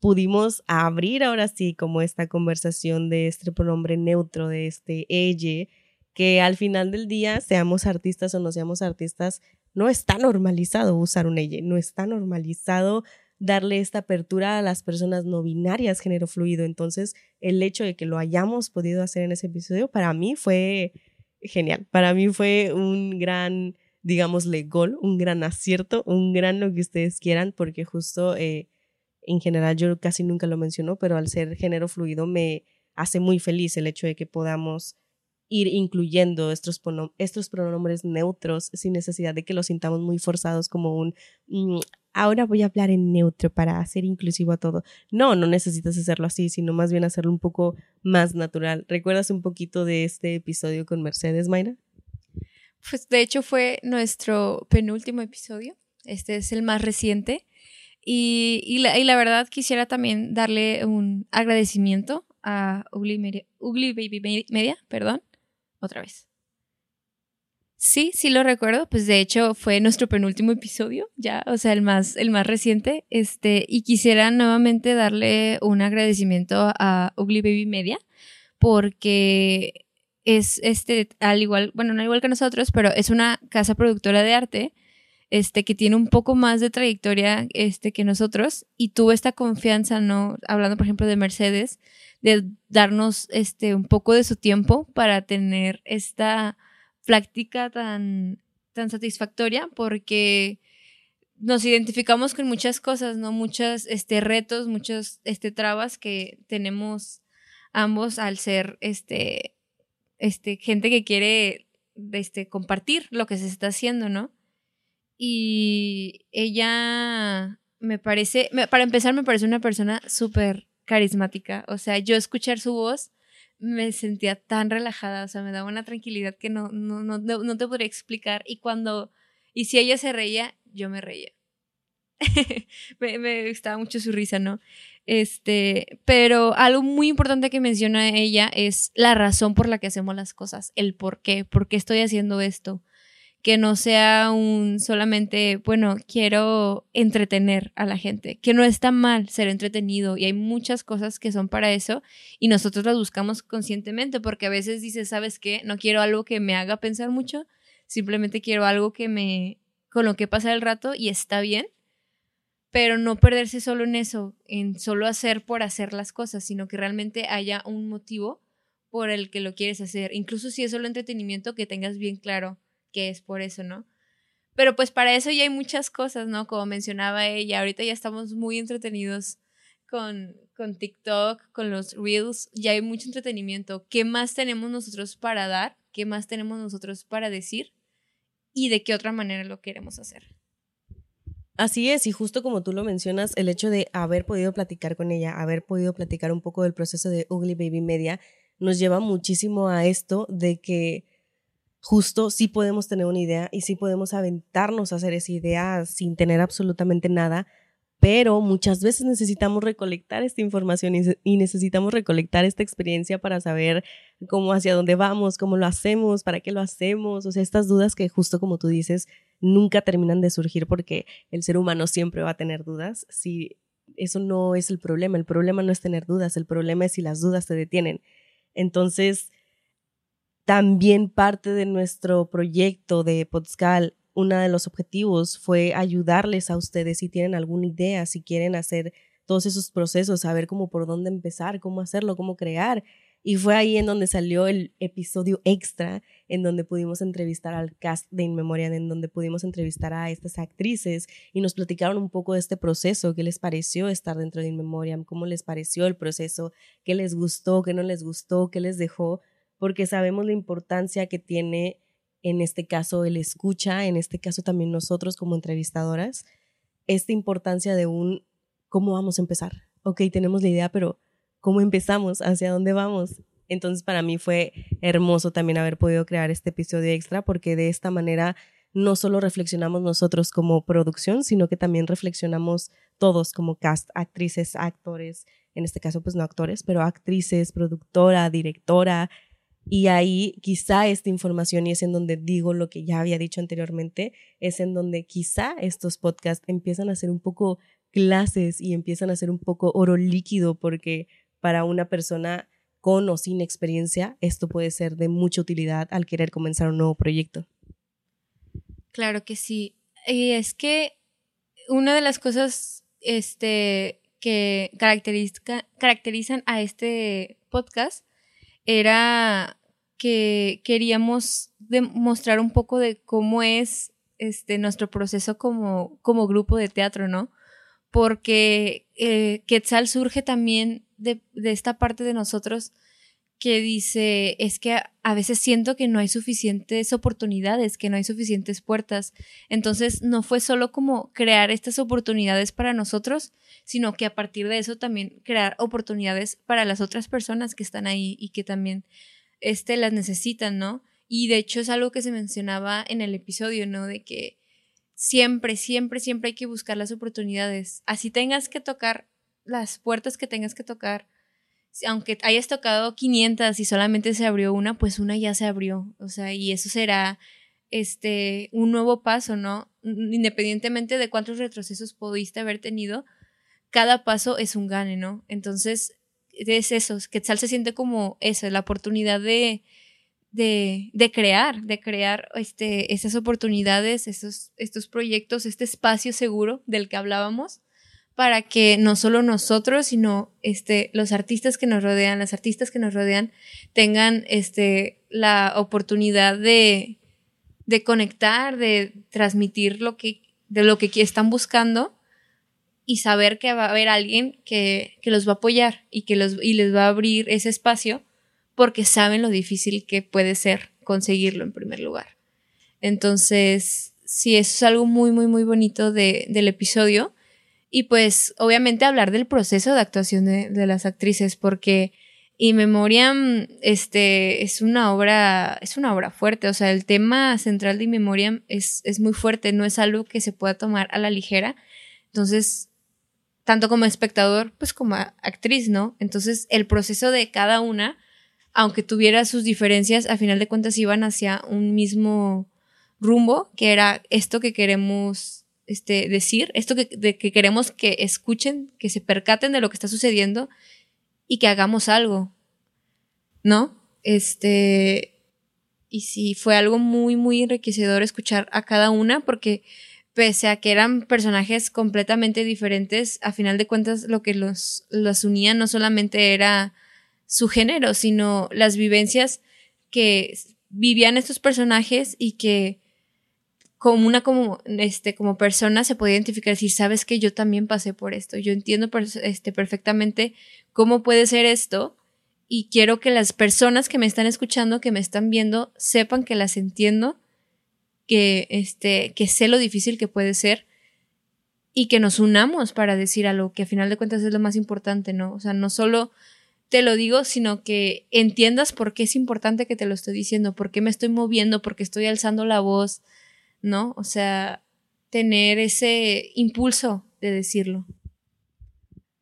pudimos abrir ahora sí como esta conversación de este pronombre neutro, de este ella, que al final del día, seamos artistas o no seamos artistas, no está normalizado usar un ella, no está normalizado darle esta apertura a las personas no binarias, género fluido. Entonces, el hecho de que lo hayamos podido hacer en ese episodio, para mí fue genial. Para mí fue un gran, digámosle, gol, un gran acierto, un gran lo que ustedes quieran, porque justo eh, en general yo casi nunca lo menciono, pero al ser género fluido me hace muy feliz el hecho de que podamos ir incluyendo estos, pronombres neutros sin necesidad de que los sintamos muy forzados como un, mm, ahora voy a hablar en neutro para hacer inclusivo a todo. No, no necesitas hacerlo así, sino más bien hacerlo un poco más natural. ¿Recuerdas un poquito de este episodio con Mercedes, Mayra? Pues de hecho fue nuestro penúltimo episodio. Este es el más reciente. Y, y, la, y la, verdad quisiera también darle un agradecimiento a Ugly, Media, Ugly Baby Media, perdón, otra vez. Sí, sí lo recuerdo, pues de hecho fue nuestro penúltimo episodio, ya, o sea, el más, el más reciente, este, y quisiera nuevamente darle un agradecimiento a Ugly Baby Media, porque es, este, al igual, bueno, no igual que nosotros, pero es una casa productora de arte, este, que tiene un poco más de trayectoria, este, que nosotros, y tuvo esta confianza, ¿no? Hablando, por ejemplo, de Mercedes, de darnos, este, un poco de su tiempo para tener esta práctica tan, tan satisfactoria porque nos identificamos con muchas cosas, ¿no? Muchos este, retos, muchos este, trabas que tenemos ambos al ser este, este, gente que quiere este, compartir lo que se está haciendo, ¿no? Y ella me parece, para empezar, me parece una persona súper carismática. O sea, yo escuchar su voz me sentía tan relajada, o sea, me daba una tranquilidad que no, no, no, no te podría explicar. Y cuando, y si ella se reía, yo me reía. me, me gustaba mucho su risa, ¿no? Este, pero algo muy importante que menciona ella es la razón por la que hacemos las cosas, el por qué, por qué estoy haciendo esto que no sea un solamente, bueno, quiero entretener a la gente, que no está mal ser entretenido y hay muchas cosas que son para eso y nosotros las buscamos conscientemente porque a veces dices, ¿sabes qué? No quiero algo que me haga pensar mucho, simplemente quiero algo que me, con lo que pasa el rato y está bien, pero no perderse solo en eso, en solo hacer por hacer las cosas, sino que realmente haya un motivo por el que lo quieres hacer, incluso si es solo entretenimiento, que tengas bien claro que es por eso, ¿no? Pero pues para eso ya hay muchas cosas, ¿no? Como mencionaba ella, ahorita ya estamos muy entretenidos con, con TikTok, con los Reels, ya hay mucho entretenimiento. ¿Qué más tenemos nosotros para dar? ¿Qué más tenemos nosotros para decir? ¿Y de qué otra manera lo queremos hacer? Así es, y justo como tú lo mencionas, el hecho de haber podido platicar con ella, haber podido platicar un poco del proceso de Ugly Baby Media, nos lleva muchísimo a esto de que justo sí podemos tener una idea y sí podemos aventarnos a hacer esa idea sin tener absolutamente nada, pero muchas veces necesitamos recolectar esta información y necesitamos recolectar esta experiencia para saber cómo hacia dónde vamos, cómo lo hacemos, para qué lo hacemos, o sea, estas dudas que justo como tú dices, nunca terminan de surgir porque el ser humano siempre va a tener dudas. Si eso no es el problema, el problema no es tener dudas, el problema es si las dudas te detienen. Entonces, también parte de nuestro proyecto de Podscal, uno de los objetivos fue ayudarles a ustedes si tienen alguna idea, si quieren hacer todos esos procesos, saber cómo por dónde empezar, cómo hacerlo, cómo crear. Y fue ahí en donde salió el episodio extra, en donde pudimos entrevistar al cast de In en donde pudimos entrevistar a estas actrices y nos platicaron un poco de este proceso, qué les pareció estar dentro de In cómo les pareció el proceso, qué les gustó, qué no les gustó, qué les dejó, porque sabemos la importancia que tiene en este caso el escucha, en este caso también nosotros como entrevistadoras, esta importancia de un cómo vamos a empezar. Ok, tenemos la idea, pero ¿cómo empezamos? ¿Hacia dónde vamos? Entonces para mí fue hermoso también haber podido crear este episodio extra porque de esta manera no solo reflexionamos nosotros como producción, sino que también reflexionamos todos como cast, actrices, actores, en este caso pues no actores, pero actrices, productora, directora, y ahí quizá esta información, y es en donde digo lo que ya había dicho anteriormente, es en donde quizá estos podcasts empiezan a ser un poco clases y empiezan a ser un poco oro líquido, porque para una persona con o sin experiencia, esto puede ser de mucha utilidad al querer comenzar un nuevo proyecto. Claro que sí. Y es que una de las cosas este, que caracterizan a este podcast era que queríamos demostrar un poco de cómo es este, nuestro proceso como, como grupo de teatro, ¿no? Porque eh, Quetzal surge también de, de, esta parte de nosotros que dice, es que a veces siento que no hay suficientes oportunidades, que no hay suficientes puertas. Entonces, no fue solo como crear estas oportunidades para nosotros, sino que a partir de eso también crear oportunidades para las otras personas que están ahí y que también este, las necesitan, ¿no? Y de hecho es algo que se mencionaba en el episodio, ¿no? De que siempre, siempre, siempre hay que buscar las oportunidades. Así tengas que tocar las puertas que tengas que tocar aunque hayas tocado 500 y solamente se abrió una, pues una ya se abrió. O sea, y eso será este un nuevo paso, ¿no? Independientemente de cuántos retrocesos pudiste haber tenido, cada paso es un gane, ¿no? Entonces, es eso, Quetzal se siente como eso, la oportunidad de, de, de crear, de crear este, esas oportunidades, esos, estos proyectos, este espacio seguro del que hablábamos para que no solo nosotros, sino este, los artistas que nos rodean, las artistas que nos rodean, tengan este, la oportunidad de, de conectar, de transmitir lo que, de lo que están buscando y saber que va a haber alguien que, que los va a apoyar y que los, y les va a abrir ese espacio porque saben lo difícil que puede ser conseguirlo en primer lugar. Entonces, sí, eso es algo muy, muy, muy bonito de, del episodio y pues obviamente hablar del proceso de actuación de, las actrices, porque y Memoriam este, es una obra, es una obra fuerte, o sea, el tema central de Memoriam es, es muy fuerte, no es algo que se pueda tomar a la ligera. Entonces, tanto como espectador, pues como actriz, ¿no? Entonces, el proceso de cada una, aunque tuviera sus diferencias, a final de cuentas iban hacia un mismo rumbo, que era esto que queremos este, decir, esto que, de que queremos que escuchen, que se percaten de lo que está sucediendo y que hagamos algo, ¿no? Este, y sí, fue algo muy, muy enriquecedor escuchar a cada una porque pese a que eran personajes completamente diferentes, a final de cuentas lo que los, los unía no solamente era su género, sino las vivencias que vivían estos personajes y que como una como este como persona se puede identificar decir sabes que yo también pasé por esto. Yo entiendo este perfectamente cómo puede ser esto y quiero que las personas que me están escuchando que me están viendo sepan que las entiendo que este que sé lo difícil que puede ser y que nos unamos para decir algo que a final de cuentas es lo más importante no o sea no solo te lo digo, sino que entiendas por qué es importante que te lo estoy diciendo, por qué me estoy moviendo, por qué estoy alzando la voz, ¿no? O sea, tener ese impulso de decirlo.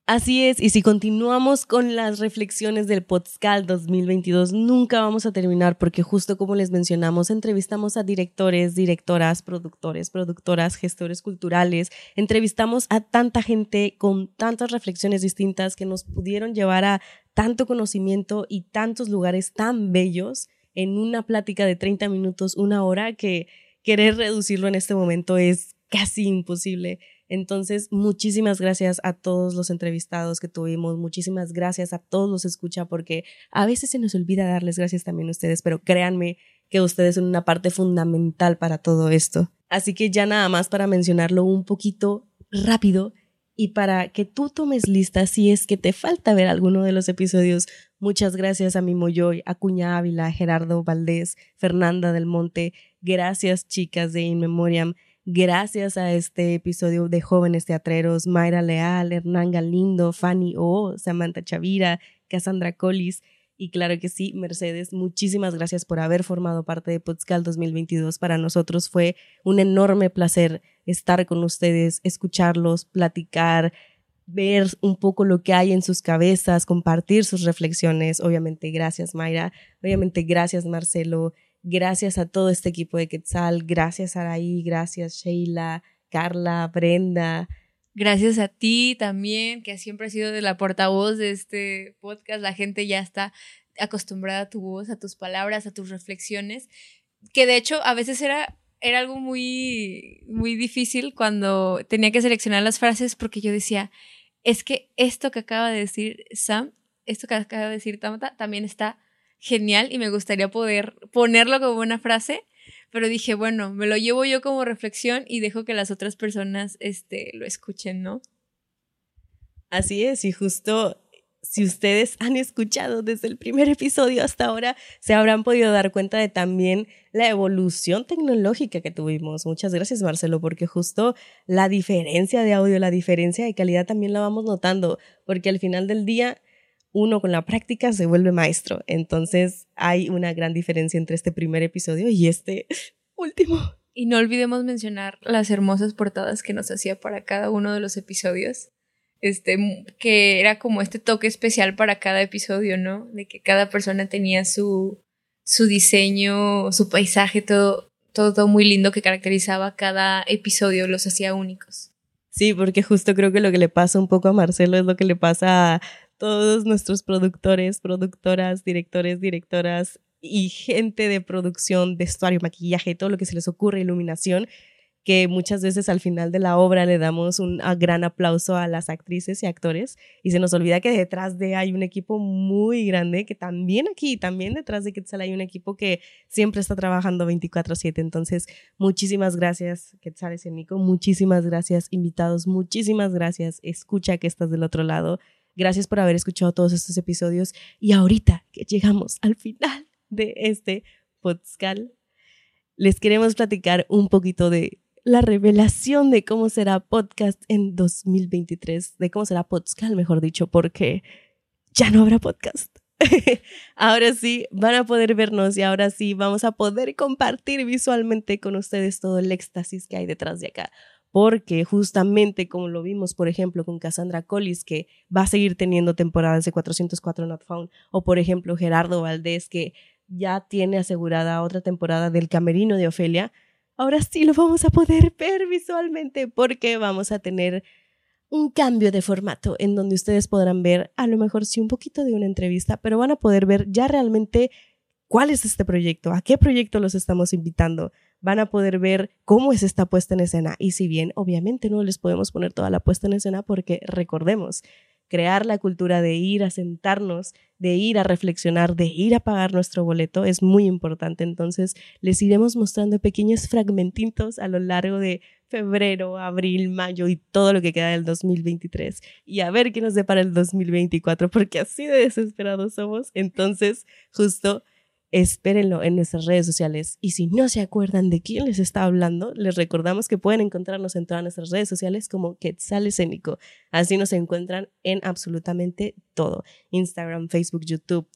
Así es, y si continuamos con las reflexiones del Podscal 2022, nunca vamos a terminar porque justo como les mencionamos, entrevistamos a directores, directoras, productores, productoras, gestores culturales, entrevistamos a tanta gente con tantas reflexiones distintas que nos pudieron llevar a tanto conocimiento y tantos lugares tan bellos en una plática de 30 minutos, una hora que querer reducirlo en este momento es casi imposible. Entonces, muchísimas gracias a todos los entrevistados que tuvimos, muchísimas gracias a todos los escucha, porque a veces se nos olvida darles gracias también a ustedes, pero créanme que ustedes son una parte fundamental para todo esto. Así que ya nada más para mencionarlo un poquito rápido y para que tú tomes lista si es que te falta ver alguno de los episodios. Muchas gracias a Mimo Joy, a Cuña Ávila, Gerardo Valdés, Fernanda del Monte, Gracias, chicas de In Memoriam. Gracias a este episodio de Jóvenes Teatreros, Mayra Leal, Hernán Galindo, Fanny O, Samantha Chavira, Cassandra Collis y claro que sí, Mercedes, muchísimas gracias por haber formado parte de Podscal 2022. Para nosotros fue un enorme placer estar con ustedes, escucharlos, platicar, ver un poco lo que hay en sus cabezas, compartir sus reflexiones. Obviamente, gracias Mayra, obviamente, gracias Marcelo, Gracias a todo este equipo de Quetzal, gracias Araí, gracias Sheila, Carla, Brenda. Gracias a ti también, que siempre has sido de la portavoz de este podcast. La gente ya está acostumbrada a tu voz, a tus palabras, a tus reflexiones, que de hecho a veces era, era algo muy, muy difícil cuando tenía que seleccionar las frases porque yo decía, es que esto que acaba de decir Sam, esto que acaba de decir Tamata, también está genial y me gustaría poder ponerlo como una frase, pero dije, bueno, me lo llevo yo como reflexión y dejo que las otras personas este, lo escuchen, ¿no? Así es, y justo si ustedes han escuchado desde el primer episodio hasta ahora, se habrán podido dar cuenta de también la evolución tecnológica que tuvimos. Muchas gracias, Marcelo, porque justo la diferencia de audio, la diferencia de calidad también la vamos notando, porque al final del día uno con la práctica se vuelve maestro. Entonces hay una gran diferencia entre este primer episodio y este último. Y no olvidemos mencionar las hermosas portadas que nos hacía para cada uno de los episodios. Este, que era como este toque especial para cada episodio, ¿no? De que cada persona tenía su, su diseño, su paisaje, todo, todo muy lindo que caracterizaba cada episodio, los hacía únicos. Sí, porque justo creo que lo que le pasa un poco a Marcelo es lo que le pasa a todos nuestros productores, productoras, directores, directoras y gente de producción, vestuario, maquillaje, todo lo que se les ocurre, iluminación, que muchas veces al final de la obra le damos un gran aplauso a las actrices y actores y se nos olvida que detrás de hay un equipo muy grande, que también aquí, también detrás de Quetzal hay un equipo que siempre está trabajando 24/7. Entonces, muchísimas gracias Quetzal Nico, muchísimas gracias invitados, muchísimas gracias, escucha que estás del otro lado. Gracias por haber escuchado todos estos episodios y ahorita que llegamos al final de este podcast, les queremos platicar un poquito de la revelación de cómo será podcast en 2023, de cómo será podcast, mejor dicho, porque ya no habrá podcast. ahora sí van a poder vernos y ahora sí vamos a poder compartir visualmente con ustedes todo el éxtasis que hay detrás de acá. Porque justamente como lo vimos, por ejemplo, con Cassandra Collis, que va a seguir teniendo temporadas de 404 Not Found, o por ejemplo Gerardo Valdés, que ya tiene asegurada otra temporada del Camerino de Ofelia, ahora sí lo vamos a poder ver visualmente porque vamos a tener un cambio de formato en donde ustedes podrán ver a lo mejor sí un poquito de una entrevista, pero van a poder ver ya realmente cuál es este proyecto, a qué proyecto los estamos invitando, van a poder ver cómo es esta puesta en escena y si bien obviamente no les podemos poner toda la puesta en escena porque recordemos, crear la cultura de ir a sentarnos, de ir a reflexionar, de ir a pagar nuestro boleto es muy importante. Entonces, les iremos mostrando pequeños fragmentitos a lo largo de febrero, abril, mayo y todo lo que queda del 2023 y a ver qué nos depara el 2024 porque así de desesperados somos. Entonces, justo espérenlo en nuestras redes sociales. Y si no se acuerdan de quién les está hablando, les recordamos que pueden encontrarnos en todas nuestras redes sociales como Quetzal Escénico. Así nos encuentran en absolutamente todo. Instagram, Facebook, YouTube,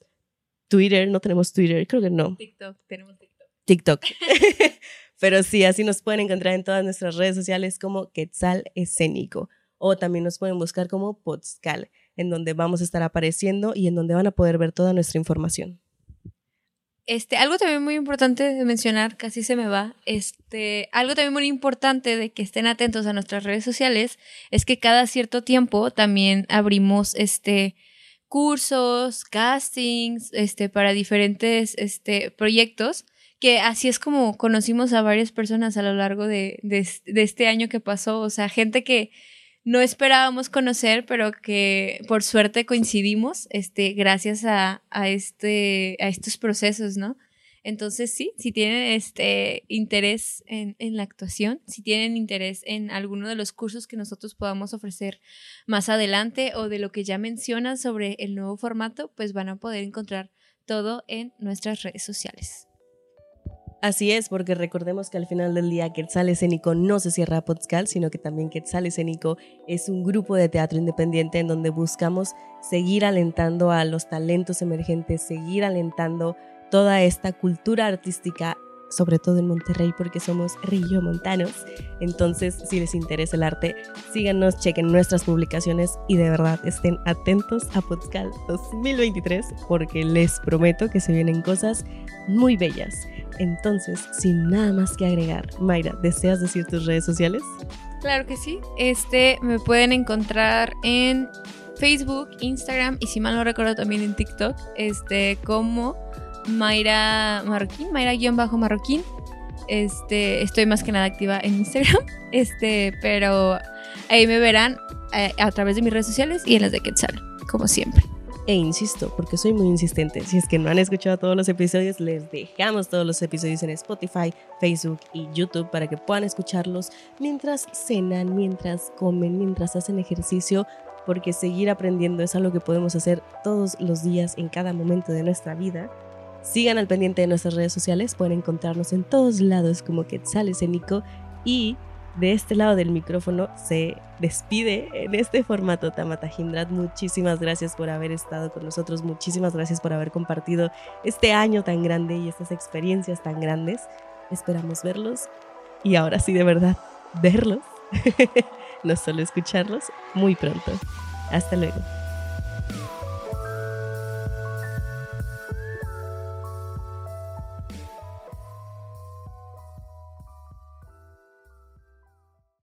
Twitter. No tenemos Twitter, creo que no. TikTok, tenemos TikTok. TikTok. Pero sí, así nos pueden encontrar en todas nuestras redes sociales como Quetzal Escénico. O también nos pueden buscar como Podscal, en donde vamos a estar apareciendo y en donde van a poder ver toda nuestra información. Este, algo también muy importante de mencionar, casi se me va, este, algo también muy importante de que estén atentos a nuestras redes sociales es que cada cierto tiempo también abrimos este cursos, castings, este, para diferentes este, proyectos, que así es como conocimos a varias personas a lo largo de, de, de este año que pasó, o sea, gente que no esperábamos conocer, pero que por suerte coincidimos, este, gracias a, este, a estos procesos, ¿no? Entonces, sí, si tienen este interés en, en, la actuación, si tienen interés en alguno de los cursos que nosotros podamos ofrecer más adelante o de lo que ya mencionan sobre el nuevo formato, pues van a poder encontrar todo en nuestras redes sociales. Así es, porque recordemos que al final del día Quetzal Escénico no se cierra a Podscal, sino que también Quetzal Escénico es un grupo de teatro independiente en donde buscamos seguir alentando a los talentos emergentes, seguir alentando toda esta cultura artística, sobre todo en Monterrey, porque somos montanos. Entonces, si les interesa el arte, síganos, chequen nuestras publicaciones y de verdad estén atentos a Podscal 2023, porque les prometo que se vienen cosas muy bellas. Entonces, sin nada más que agregar, Mayra, ¿deseas decir tus redes sociales? Claro que sí. Este me pueden encontrar en Facebook, Instagram y si mal no recuerdo también en TikTok, este como Mayra Marroquín, Mayra-Marroquín. Este, estoy más que nada activa en Instagram, este, pero ahí me verán eh, a través de mis redes sociales y en las de Quetzal, como siempre. E insisto, porque soy muy insistente, si es que no han escuchado todos los episodios, les dejamos todos los episodios en Spotify, Facebook y YouTube para que puedan escucharlos mientras cenan, mientras comen, mientras hacen ejercicio porque seguir aprendiendo es algo que podemos hacer todos los días en cada momento de nuestra vida. Sigan al pendiente de nuestras redes sociales, pueden encontrarnos en todos lados como Quetzales en Nico y de este lado del micrófono se despide en este formato Tamata Hindrat. Muchísimas gracias por haber estado con nosotros, muchísimas gracias por haber compartido este año tan grande y estas experiencias tan grandes. Esperamos verlos y ahora sí de verdad verlos, no solo escucharlos, muy pronto. Hasta luego.